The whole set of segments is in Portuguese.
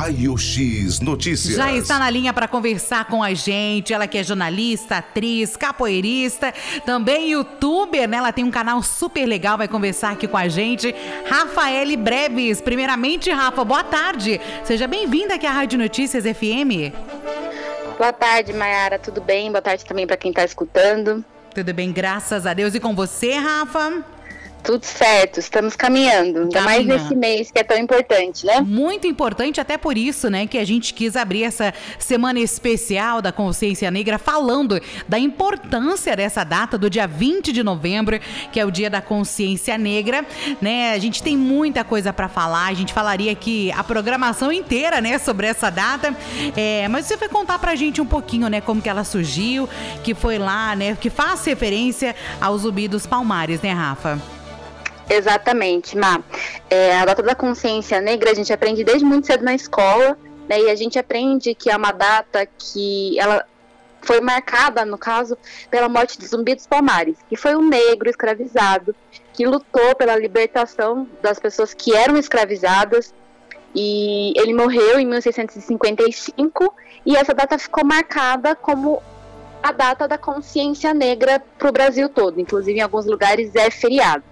Raio X Notícias. Já está na linha para conversar com a gente. Ela que é jornalista, atriz, capoeirista, também youtuber, né? Ela tem um canal super legal, vai conversar aqui com a gente. Rafaele Breves. Primeiramente, Rafa, boa tarde. Seja bem-vinda aqui à Rádio Notícias FM. Boa tarde, Mayara. Tudo bem? Boa tarde também para quem está escutando. Tudo bem, graças a Deus. E com você, Rafa? Tudo certo, estamos caminhando. Ainda mais nesse mês que é tão importante, né? Muito importante, até por isso, né, que a gente quis abrir essa semana especial da consciência negra falando da importância dessa data do dia 20 de novembro, que é o dia da consciência negra, né? A gente tem muita coisa para falar, a gente falaria aqui a programação inteira, né, sobre essa data. É, mas você vai contar pra gente um pouquinho, né, como que ela surgiu, que foi lá, né, que faz referência aos Zumbi dos Palmares, né, Rafa? Exatamente, Má. É, a data da consciência negra a gente aprende desde muito cedo na escola, né? E a gente aprende que é uma data que ela foi marcada, no caso, pela morte de Zumbi dos Palmares, que foi um negro escravizado que lutou pela libertação das pessoas que eram escravizadas. E ele morreu em 1655 e essa data ficou marcada como a data da consciência negra para o Brasil todo. Inclusive, em alguns lugares é feriado.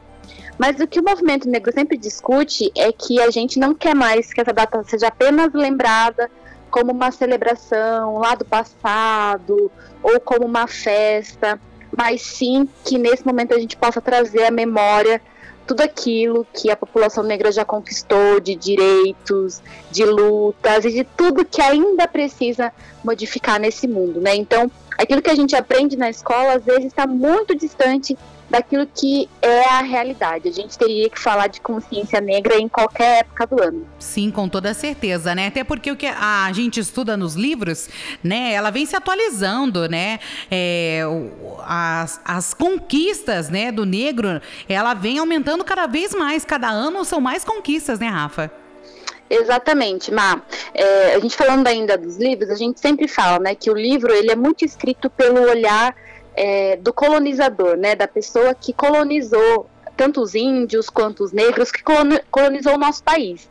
Mas o que o movimento negro sempre discute é que a gente não quer mais que essa data seja apenas lembrada como uma celebração lá do passado ou como uma festa, mas sim que nesse momento a gente possa trazer à memória tudo aquilo que a população negra já conquistou de direitos, de lutas e de tudo que ainda precisa modificar nesse mundo, né? Então, aquilo que a gente aprende na escola às vezes está muito distante daquilo que é a realidade. A gente teria que falar de consciência negra em qualquer época do ano. Sim, com toda certeza, né? Até porque o que a gente estuda nos livros, né? Ela vem se atualizando, né? É, as, as conquistas, né, do negro, ela vem aumentando cada vez mais. Cada ano são mais conquistas, né, Rafa? Exatamente, Má. É, a gente falando ainda dos livros, a gente sempre fala, né, que o livro ele é muito escrito pelo olhar é, do colonizador, né, da pessoa que colonizou tanto os índios quanto os negros, que colonizou o nosso país.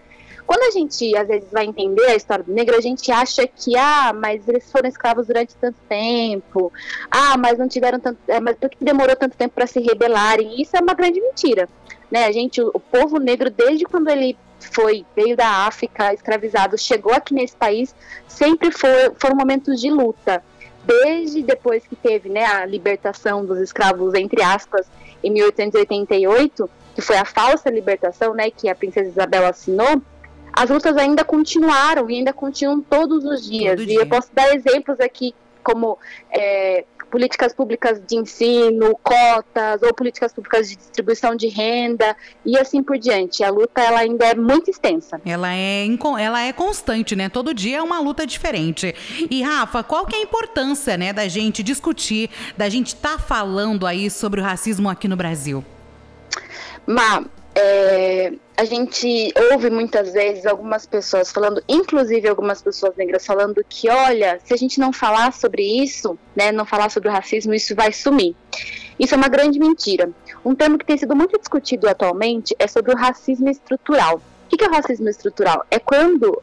Quando a gente às vezes vai entender a história do negro, a gente acha que ah, mas eles foram escravos durante tanto tempo, ah, mas não tiveram tanto, é, mas por que demorou tanto tempo para se rebelarem? Isso é uma grande mentira, né? A gente, o, povo negro desde quando ele foi veio da África escravizado, chegou aqui nesse país, sempre foi, foram momentos de luta desde depois que teve né, a libertação dos escravos, entre aspas, em 1888, que foi a falsa libertação, né, que a princesa Isabel assinou, as lutas ainda continuaram e ainda continuam todos os dias. Todo e dia. eu posso dar exemplos aqui, como é, políticas públicas de ensino, cotas ou políticas públicas de distribuição de renda e assim por diante. A luta ela ainda é muito extensa. Ela é, ela é constante, né? Todo dia é uma luta diferente. E Rafa, qual que é a importância, né, da gente discutir, da gente estar tá falando aí sobre o racismo aqui no Brasil? Ma, é, a gente ouve muitas vezes algumas pessoas falando, inclusive algumas pessoas negras falando que, olha, se a gente não falar sobre isso, né, não falar sobre o racismo, isso vai sumir. Isso é uma grande mentira. Um termo que tem sido muito discutido atualmente é sobre o racismo estrutural. O que é o racismo estrutural? É quando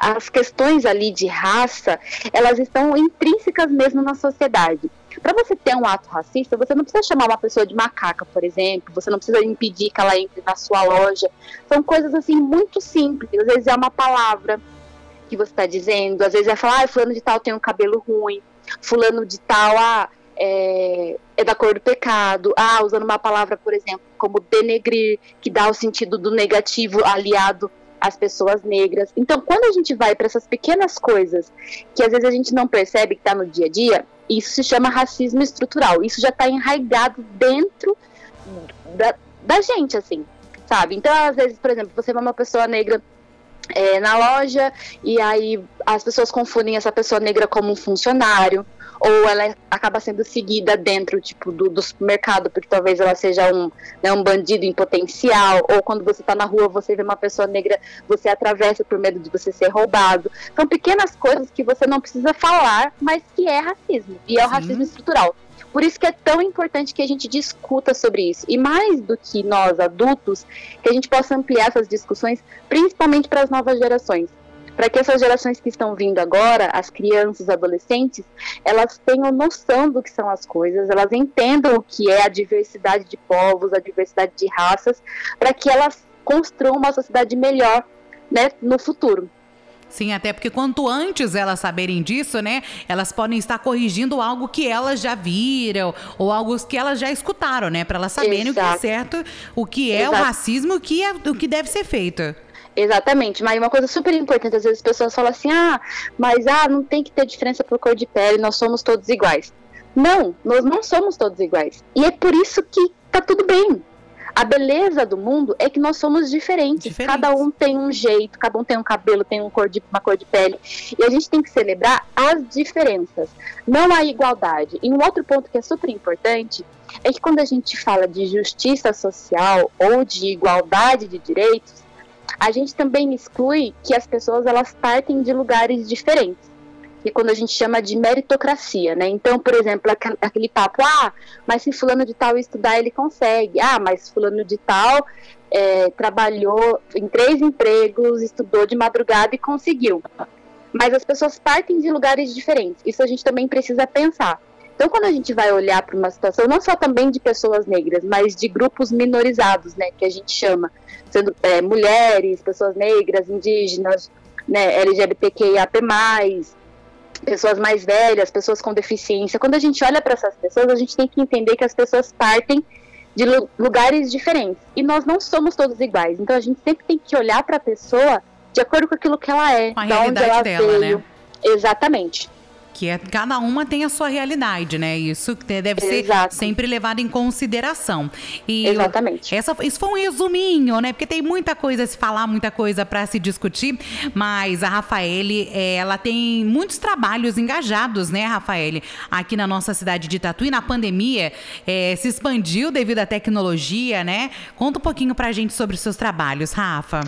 as questões ali de raça, elas estão intrínsecas mesmo na sociedade. Para você ter um ato racista, você não precisa chamar uma pessoa de macaca, por exemplo, você não precisa impedir que ela entre na sua loja. São coisas assim muito simples. Às vezes é uma palavra que você está dizendo, às vezes é falar, ah, fulano de tal tem um cabelo ruim, fulano de tal, ah, é, é, da cor do pecado. Ah, usando uma palavra, por exemplo, como denegrir, que dá o sentido do negativo aliado às pessoas negras. Então, quando a gente vai para essas pequenas coisas que às vezes a gente não percebe que está no dia a dia, isso se chama racismo estrutural. Isso já está enraizado dentro da, da gente, assim, sabe? Então, às vezes, por exemplo, você vê uma pessoa negra é, na loja e aí as pessoas confundem essa pessoa negra como um funcionário ou ela acaba sendo seguida dentro tipo do, do supermercado porque talvez ela seja um, né, um bandido em potencial. Ou quando você está na rua você vê uma pessoa negra você atravessa por medo de você ser roubado. São pequenas coisas que você não precisa falar mas que é racismo. E é o racismo estrutural. Por isso que é tão importante que a gente discuta sobre isso. E mais do que nós, adultos, que a gente possa ampliar essas discussões, principalmente para as novas gerações para que essas gerações que estão vindo agora, as crianças, os adolescentes, elas tenham noção do que são as coisas, elas entendam o que é a diversidade de povos, a diversidade de raças, para que elas construam uma sociedade melhor né, no futuro. Sim, até porque quanto antes elas saberem disso, né, elas podem estar corrigindo algo que elas já viram ou algo que elas já escutaram, né, para elas saberem Exato. o que é certo, o que é Exato. o racismo, o que é o que deve ser feito. Exatamente, mas uma coisa super importante, às vezes as pessoas falam assim, ah, mas ah, não tem que ter diferença por cor de pele, nós somos todos iguais. Não, nós não somos todos iguais. E é por isso que tá tudo bem. A beleza do mundo é que nós somos diferentes. diferentes. Cada um tem um jeito, cada um tem um cabelo, tem um cor de, uma cor de pele. E a gente tem que celebrar as diferenças, não a igualdade. E um outro ponto que é super importante é que quando a gente fala de justiça social ou de igualdade de direitos, a gente também exclui que as pessoas elas partem de lugares diferentes e quando a gente chama de meritocracia, né? Então, por exemplo, aquele papo, ah, mas se fulano de tal estudar, ele consegue. Ah, mas fulano de tal é, trabalhou em três empregos, estudou de madrugada e conseguiu. Mas as pessoas partem de lugares diferentes. Isso a gente também precisa pensar. Então, quando a gente vai olhar para uma situação, não só também de pessoas negras, mas de grupos minorizados, né, que a gente chama, sendo é, mulheres, pessoas negras, indígenas, né, LGBTQIAP+, pessoas mais velhas, pessoas com deficiência. Quando a gente olha para essas pessoas, a gente tem que entender que as pessoas partem de lugares diferentes. E nós não somos todos iguais. Então a gente sempre tem que olhar para a pessoa de acordo com aquilo que ela é, com a realidade onde ela dela, veio. Né? Exatamente que é cada uma tem a sua realidade, né? Isso deve ser Exato. sempre levado em consideração. E Exatamente. Essa, isso foi um resuminho, né? Porque tem muita coisa a se falar, muita coisa para se discutir, mas a Rafaele, é, ela tem muitos trabalhos engajados, né, Rafaele? Aqui na nossa cidade de Tatuí, na pandemia, é, se expandiu devido à tecnologia, né? Conta um pouquinho pra gente sobre os seus trabalhos, Rafa.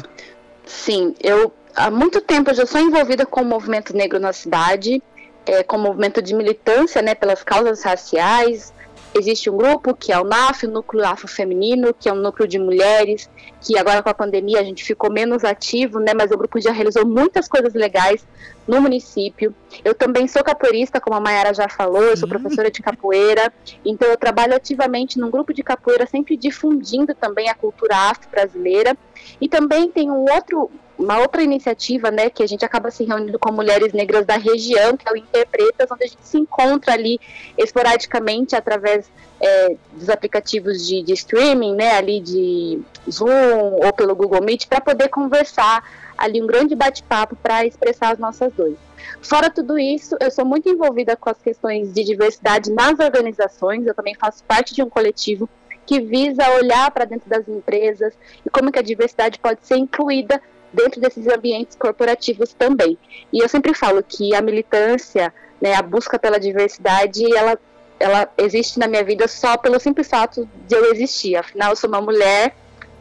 Sim, eu há muito tempo eu já sou envolvida com o movimento negro na cidade é, com movimento de militância né, pelas causas raciais. Existe um grupo que é o NAF, o Núcleo Afro-Feminino, que é um núcleo de mulheres, que agora com a pandemia a gente ficou menos ativo, né, mas o grupo já realizou muitas coisas legais no município. Eu também sou capoeirista, como a Mayara já falou, eu sou professora de capoeira, então eu trabalho ativamente num grupo de capoeira, sempre difundindo também a cultura afro-brasileira. E também tem um outro uma outra iniciativa, né, que a gente acaba se reunindo com mulheres negras da região, que é o Interpretas, onde a gente se encontra ali esporadicamente através é, dos aplicativos de, de, streaming, né, ali de Zoom ou pelo Google Meet, para poder conversar ali um grande bate-papo para expressar as nossas dores. Fora tudo isso, eu sou muito envolvida com as questões de diversidade nas organizações, eu também faço parte de um coletivo que visa olhar para dentro das empresas e como que a diversidade pode ser incluída dentro desses ambientes corporativos também. E eu sempre falo que a militância, né, a busca pela diversidade, ela, ela existe na minha vida só pelo simples fato de eu existir. Afinal, eu sou uma mulher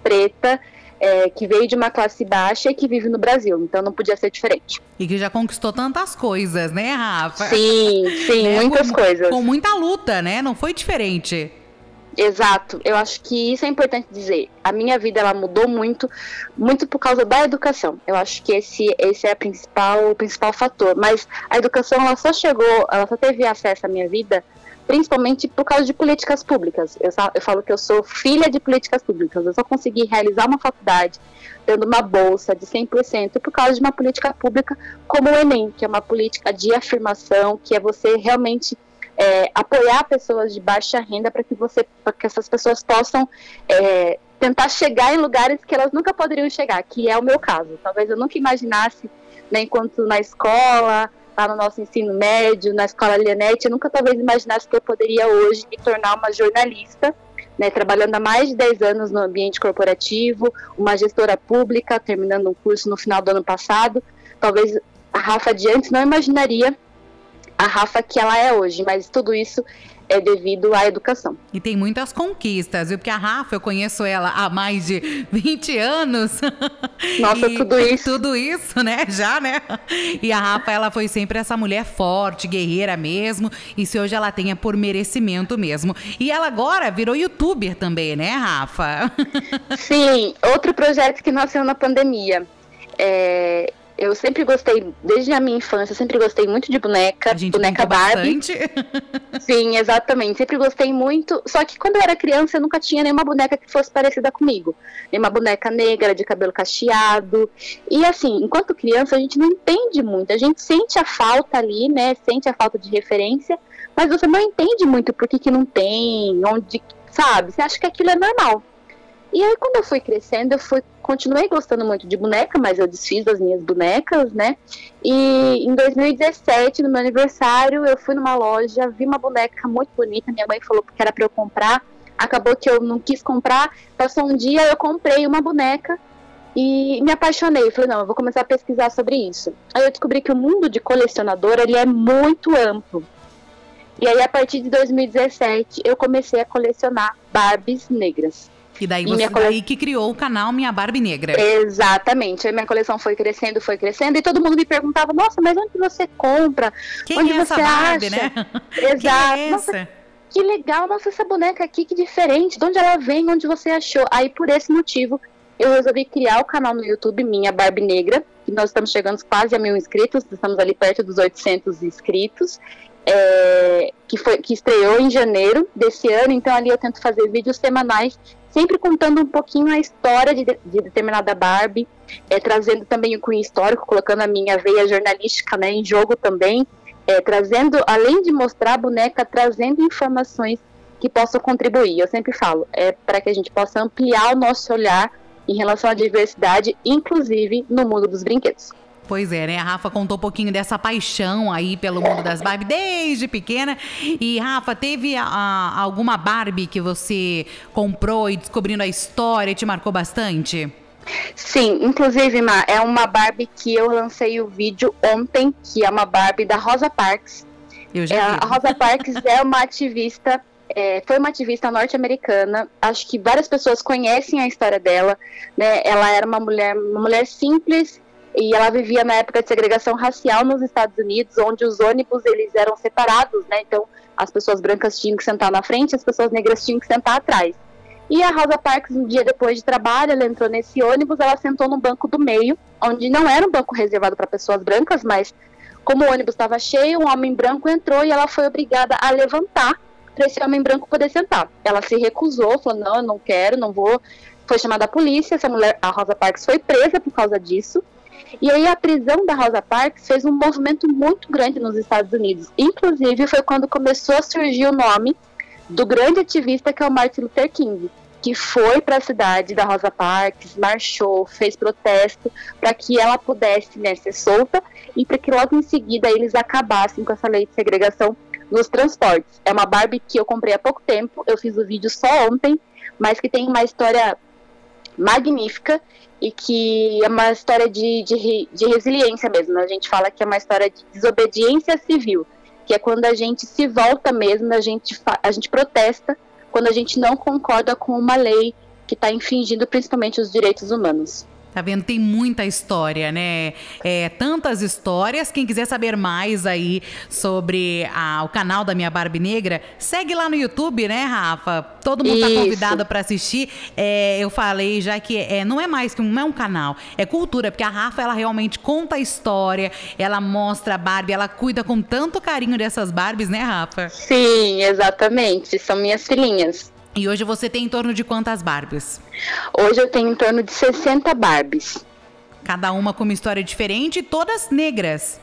preta é, que veio de uma classe baixa e que vive no Brasil, então não podia ser diferente. E que já conquistou tantas coisas, né, Rafa? Sim, sim, né? muitas com, coisas. Com muita luta, né? Não foi diferente. Exato, eu acho que isso é importante dizer. A minha vida ela mudou muito, muito por causa da educação. Eu acho que esse, esse é a principal, o principal fator. Mas a educação ela só chegou, ela só teve acesso à minha vida, principalmente por causa de políticas públicas. Eu, eu falo que eu sou filha de políticas públicas. Eu só consegui realizar uma faculdade tendo uma bolsa de 100% por causa de uma política pública como o Enem, que é uma política de afirmação, que é você realmente é, apoiar pessoas de baixa renda para que você, para que essas pessoas possam é, tentar chegar em lugares que elas nunca poderiam chegar, que é o meu caso. Talvez eu nunca imaginasse, né, enquanto na escola, lá no nosso ensino médio, na escola Lianete, eu nunca talvez imaginasse que eu poderia hoje me tornar uma jornalista, né, trabalhando há mais de 10 anos no ambiente corporativo, uma gestora pública, terminando um curso no final do ano passado. Talvez a Rafa de antes não imaginaria a Rafa que ela é hoje, mas tudo isso é devido à educação. E tem muitas conquistas, viu? Porque a Rafa, eu conheço ela há mais de 20 anos. Nossa, e tudo isso. Tudo isso, né? Já, né? E a Rafa, ela foi sempre essa mulher forte, guerreira mesmo. E se hoje ela tem é por merecimento mesmo. E ela agora virou youtuber também, né, Rafa? Sim, outro projeto que nasceu na pandemia. É, Eu sempre gostei, desde a minha infância, eu sempre gostei muito de boneca, boneca Barbie. Sim, exatamente. Sempre gostei muito. Só que quando eu era criança, eu nunca tinha nenhuma boneca que fosse parecida comigo. Nenhuma boneca negra, de cabelo cacheado. E assim, enquanto criança, a gente não entende muito. A gente sente a falta ali, né? Sente a falta de referência. Mas você não entende muito por que, que não tem, onde, sabe? Você acha que aquilo é normal. E aí, quando eu fui crescendo, eu fui, continuei gostando muito de boneca, mas eu desfiz as minhas bonecas, né? E em 2017, no meu aniversário, eu fui numa loja, vi uma boneca muito bonita, minha mãe falou que era para eu comprar. Acabou que eu não quis comprar, passou um dia, eu comprei uma boneca e me apaixonei. Falei, não, eu vou começar a pesquisar sobre isso. Aí eu descobri que o mundo de colecionador, ele é muito amplo. E aí, a partir de 2017, eu comecei a colecionar Barbies negras. E daí E você minha cole- daí que criou o canal Minha Barbie Negra. Exatamente. Aí minha coleção foi crescendo, foi crescendo, e todo mundo me perguntava, nossa, mas onde você compra? Quem onde é você Barbie, acha? né? Exato. Quem é Nossa, que legal, nossa, essa boneca aqui, que diferente. De onde ela vem, onde você achou? Aí, por esse motivo, eu resolvi criar o canal no YouTube, Minha Barbie Negra, que nós estamos chegando quase a mil inscritos, estamos ali perto dos 800 inscritos, é, que, foi, que estreou em janeiro desse ano, então ali eu tento fazer vídeos semanais, sempre contando um pouquinho a história de, de determinada Barbie, é, trazendo também o cunho histórico, colocando a minha veia jornalística né, em jogo também, é, trazendo, além de mostrar a boneca, trazendo informações que possam contribuir. Eu sempre falo, é para que a gente possa ampliar o nosso olhar em relação à diversidade, inclusive no mundo dos brinquedos. Pois é, né? A Rafa contou um pouquinho dessa paixão aí pelo mundo das Barbie desde pequena. E, Rafa, teve a- a- alguma Barbie que você comprou e descobrindo a história te marcou bastante? Sim, inclusive, Ma, é uma Barbie que eu lancei o vídeo ontem, que é uma Barbie da Rosa Parks. Eu já É, a Rosa Parks é uma ativista, é, foi uma ativista norte-americana. Acho que várias pessoas conhecem a história dela. Né? Ela era uma mulher, uma mulher simples e ela vivia na época de segregação racial nos Estados Unidos, onde os ônibus eles eram separados, né? Então as pessoas brancas tinham que sentar na frente, as pessoas negras tinham que sentar atrás. E a Rosa Parks, um dia depois de trabalho, ela entrou nesse ônibus, ela sentou no banco do meio, onde não era um banco reservado para pessoas brancas, mas como o ônibus estava cheio, um homem branco entrou e ela foi obrigada a levantar para esse homem branco poder sentar. Ela se recusou, falou: não, eu não quero, não vou. Foi chamada a polícia, essa mulher, a Rosa Parks, foi presa por causa disso. E aí a prisão da Rosa Parks fez um movimento muito grande nos Estados Unidos. Inclusive foi quando começou a surgir o nome do grande ativista que é o Martin Luther King, que foi para a cidade da Rosa Parks, marchou, fez protesto para que ela pudesse né, ser solta e para que logo em seguida eles acabassem com essa lei de segregação nos transportes. É uma Barbie que eu comprei há pouco tempo, eu fiz o vídeo só ontem, mas que tem uma história magnífica e que é uma história de, de, de resiliência mesmo. A gente fala que é uma história de desobediência civil, que é quando a gente se volta mesmo, a gente, a gente protesta quando a gente não concorda com uma lei que está infringindo principalmente os direitos humanos. Tá vendo? Tem muita história, né? É, tantas histórias. Quem quiser saber mais aí sobre a- o canal da Minha Barbie Negra, segue lá no YouTube, né, Rafa? Todo mundo tá Isso. convidado para assistir. É, eu falei já que é, não é mais que um, não é um canal, é cultura, porque a Rafa ela realmente conta a história, ela mostra a Barbie, ela cuida com tanto carinho dessas Barbies, né, Rafa? Sim, exatamente. São minhas filhinhas. E hoje você tem em torno de quantas Barbies? Hoje eu tenho em torno de 60 Barbies. Cada uma com uma história diferente e todas negras.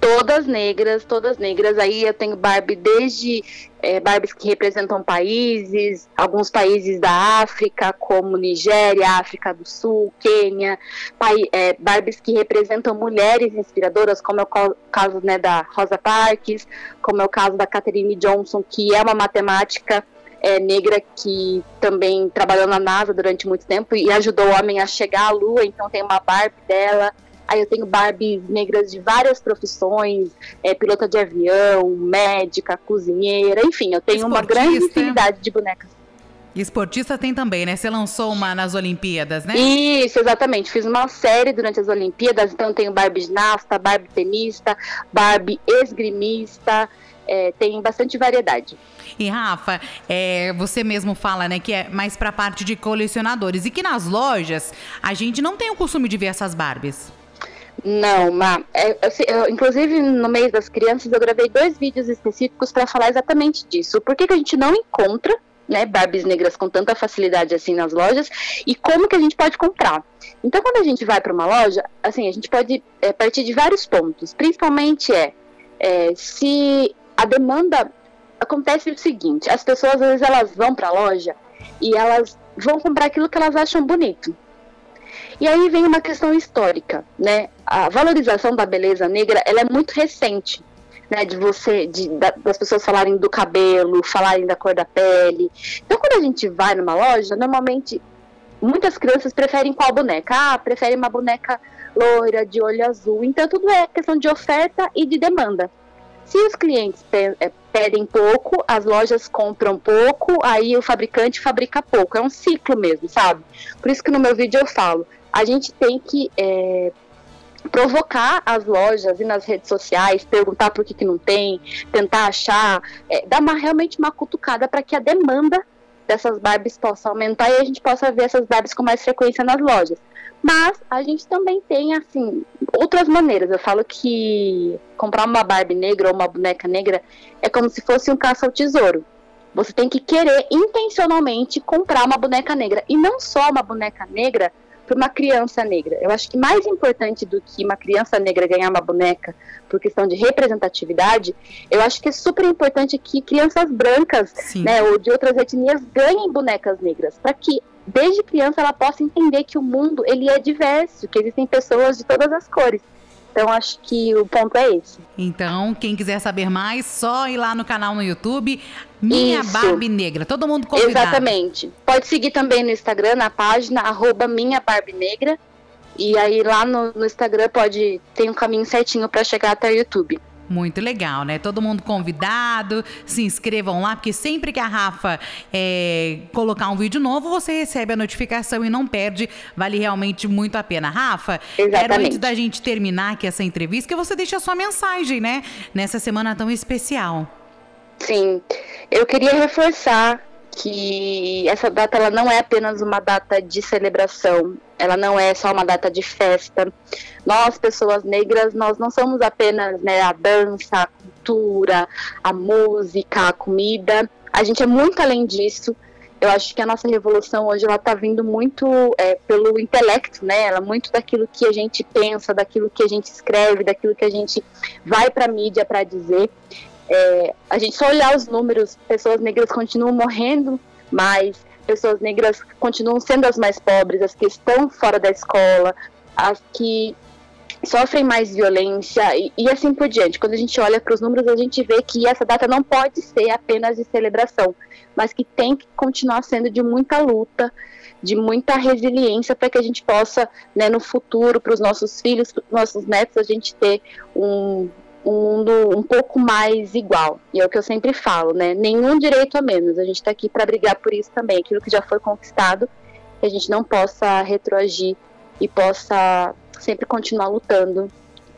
Todas negras, todas negras. Aí eu tenho Barbie desde é, Barbies que representam países, alguns países da África, como Nigéria, África do Sul, Quênia. Pai, é, Barbies que representam mulheres inspiradoras, como é o caso né, da Rosa Parks, como é o caso da Catherine Johnson, que é uma matemática é, negra que também trabalhou na NASA durante muito tempo e ajudou o homem a chegar à Lua, então tem uma Barbie dela. Aí eu tenho Barbies negras de várias profissões, é, pilota de avião, médica, cozinheira, enfim, eu tenho uma grande Esportista. infinidade de bonecas. E esportista tem também, né? Você lançou uma nas Olimpíadas, né? Isso, exatamente. Fiz uma série durante as Olimpíadas, então eu tenho Barbie ginasta, Barbie tenista, Barbie esgrimista, é, tem bastante variedade. E Rafa, é, você mesmo fala, né, que é mais pra parte de colecionadores e que nas lojas a gente não tem o costume de ver essas Barbies. Não, Ma. É, eu, eu, inclusive, no mês das crianças, eu gravei dois vídeos específicos para falar exatamente disso. Por que, que a gente não encontra né, Barbies negras com tanta facilidade assim nas lojas e como que a gente pode comprar. Então, quando a gente vai para uma loja, assim, a gente pode é, partir de vários pontos. Principalmente é, é se a demanda acontece o seguinte: as pessoas às vezes elas vão para a loja e elas vão comprar aquilo que elas acham bonito. E aí vem uma questão histórica, né? A valorização da beleza negra ela é muito recente né, de você, de, da, das pessoas falarem do cabelo, falarem da cor da pele. Então, quando a gente vai numa loja, normalmente muitas crianças preferem qual boneca? Ah, preferem uma boneca loira, de olho azul. Então, tudo é questão de oferta e de demanda. Se os clientes é, pedem pouco, as lojas compram pouco, aí o fabricante fabrica pouco. É um ciclo mesmo, sabe? Por isso que no meu vídeo eu falo, a gente tem que é, provocar as lojas e nas redes sociais, perguntar por que, que não tem, tentar achar, é, dar uma, realmente uma cutucada para que a demanda dessas Barbies possa aumentar e a gente possa ver essas Barbies com mais frequência nas lojas. Mas a gente também tem, assim, outras maneiras. Eu falo que comprar uma Barbie negra ou uma boneca negra é como se fosse um caça ao tesouro. Você tem que querer intencionalmente comprar uma boneca negra. E não só uma boneca negra para uma criança negra. Eu acho que mais importante do que uma criança negra ganhar uma boneca por questão de representatividade, eu acho que é super importante que crianças brancas, né, ou de outras etnias ganhem bonecas negras, para que desde criança ela possa entender que o mundo ele é diverso, que existem pessoas de todas as cores. Então acho que o ponto é esse. Então, quem quiser saber mais, só ir lá no canal no YouTube, Minha Isso. Barbie Negra. Todo mundo convidado. Exatamente. Pode seguir também no Instagram, na página, arroba Minha Barbie Negra. E aí lá no, no Instagram pode tem um caminho certinho para chegar até o YouTube. Muito legal, né? Todo mundo convidado, se inscrevam lá, porque sempre que a Rafa é, colocar um vídeo novo, você recebe a notificação e não perde. Vale realmente muito a pena. Rafa, Exatamente. quero antes da gente terminar aqui essa entrevista, que você deixe a sua mensagem, né? Nessa semana tão especial. Sim, eu queria reforçar que essa data ela não é apenas uma data de celebração, ela não é só uma data de festa. Nós, pessoas negras, nós não somos apenas né, a dança, a cultura, a música, a comida. A gente é muito além disso. Eu acho que a nossa revolução hoje ela está vindo muito é, pelo intelecto, né? Ela muito daquilo que a gente pensa, daquilo que a gente escreve, daquilo que a gente vai para a mídia para dizer. É, a gente só olhar os números, pessoas negras continuam morrendo mais, pessoas negras continuam sendo as mais pobres, as que estão fora da escola, as que sofrem mais violência e, e assim por diante. Quando a gente olha para os números, a gente vê que essa data não pode ser apenas de celebração, mas que tem que continuar sendo de muita luta, de muita resiliência para que a gente possa, né, no futuro, para os nossos filhos, para os nossos netos, a gente ter um, um mundo um pouco mais igual. E é o que eu sempre falo, né? Nenhum direito a menos. A gente está aqui para brigar por isso também. Aquilo que já foi conquistado, que a gente não possa retroagir e possa sempre continuar lutando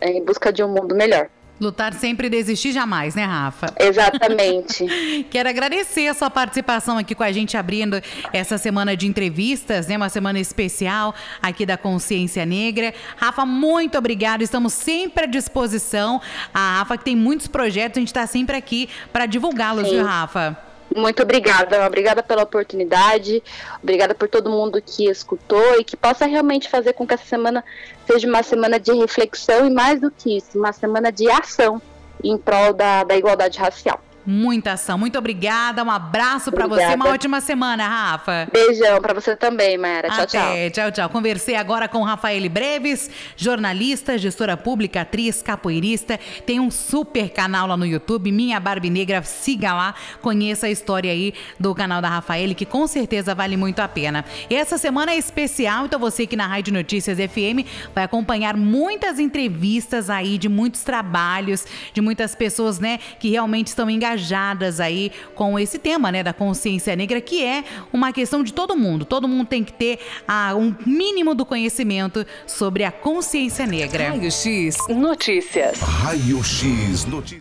é, em busca de um mundo melhor. Lutar sempre e desistir jamais, né, Rafa? Exatamente. Quero agradecer a sua participação aqui com a gente, abrindo essa semana de entrevistas, né? Uma semana especial aqui da Consciência Negra. Rafa, muito obrigada. Estamos sempre à disposição. A Rafa que tem muitos projetos, a gente está sempre aqui para divulgá-los, viu, Rafa? Muito obrigada, obrigada pela oportunidade, obrigada por todo mundo que escutou e que possa realmente fazer com que essa semana seja uma semana de reflexão e mais do que isso, uma semana de ação em prol da, da igualdade racial. Muita ação. Muito obrigada. Um abraço para você. Uma ótima semana, Rafa. Beijão para você também, Mayara. Tchau, Até. tchau. Tchau, tchau. Conversei agora com Rafael Breves, jornalista, gestora pública, atriz, capoeirista. Tem um super canal lá no YouTube, Minha Barbie Negra. Siga lá, conheça a história aí do canal da Rafael, que com certeza vale muito a pena. Essa semana é especial, então você que na Rádio Notícias FM vai acompanhar muitas entrevistas aí de muitos trabalhos, de muitas pessoas, né, que realmente estão engajadas engajadas aí com esse tema, né, da consciência negra, que é uma questão de todo mundo. Todo mundo tem que ter ah, um mínimo do conhecimento sobre a consciência negra. Raio X Notícias. Raio X Notícias.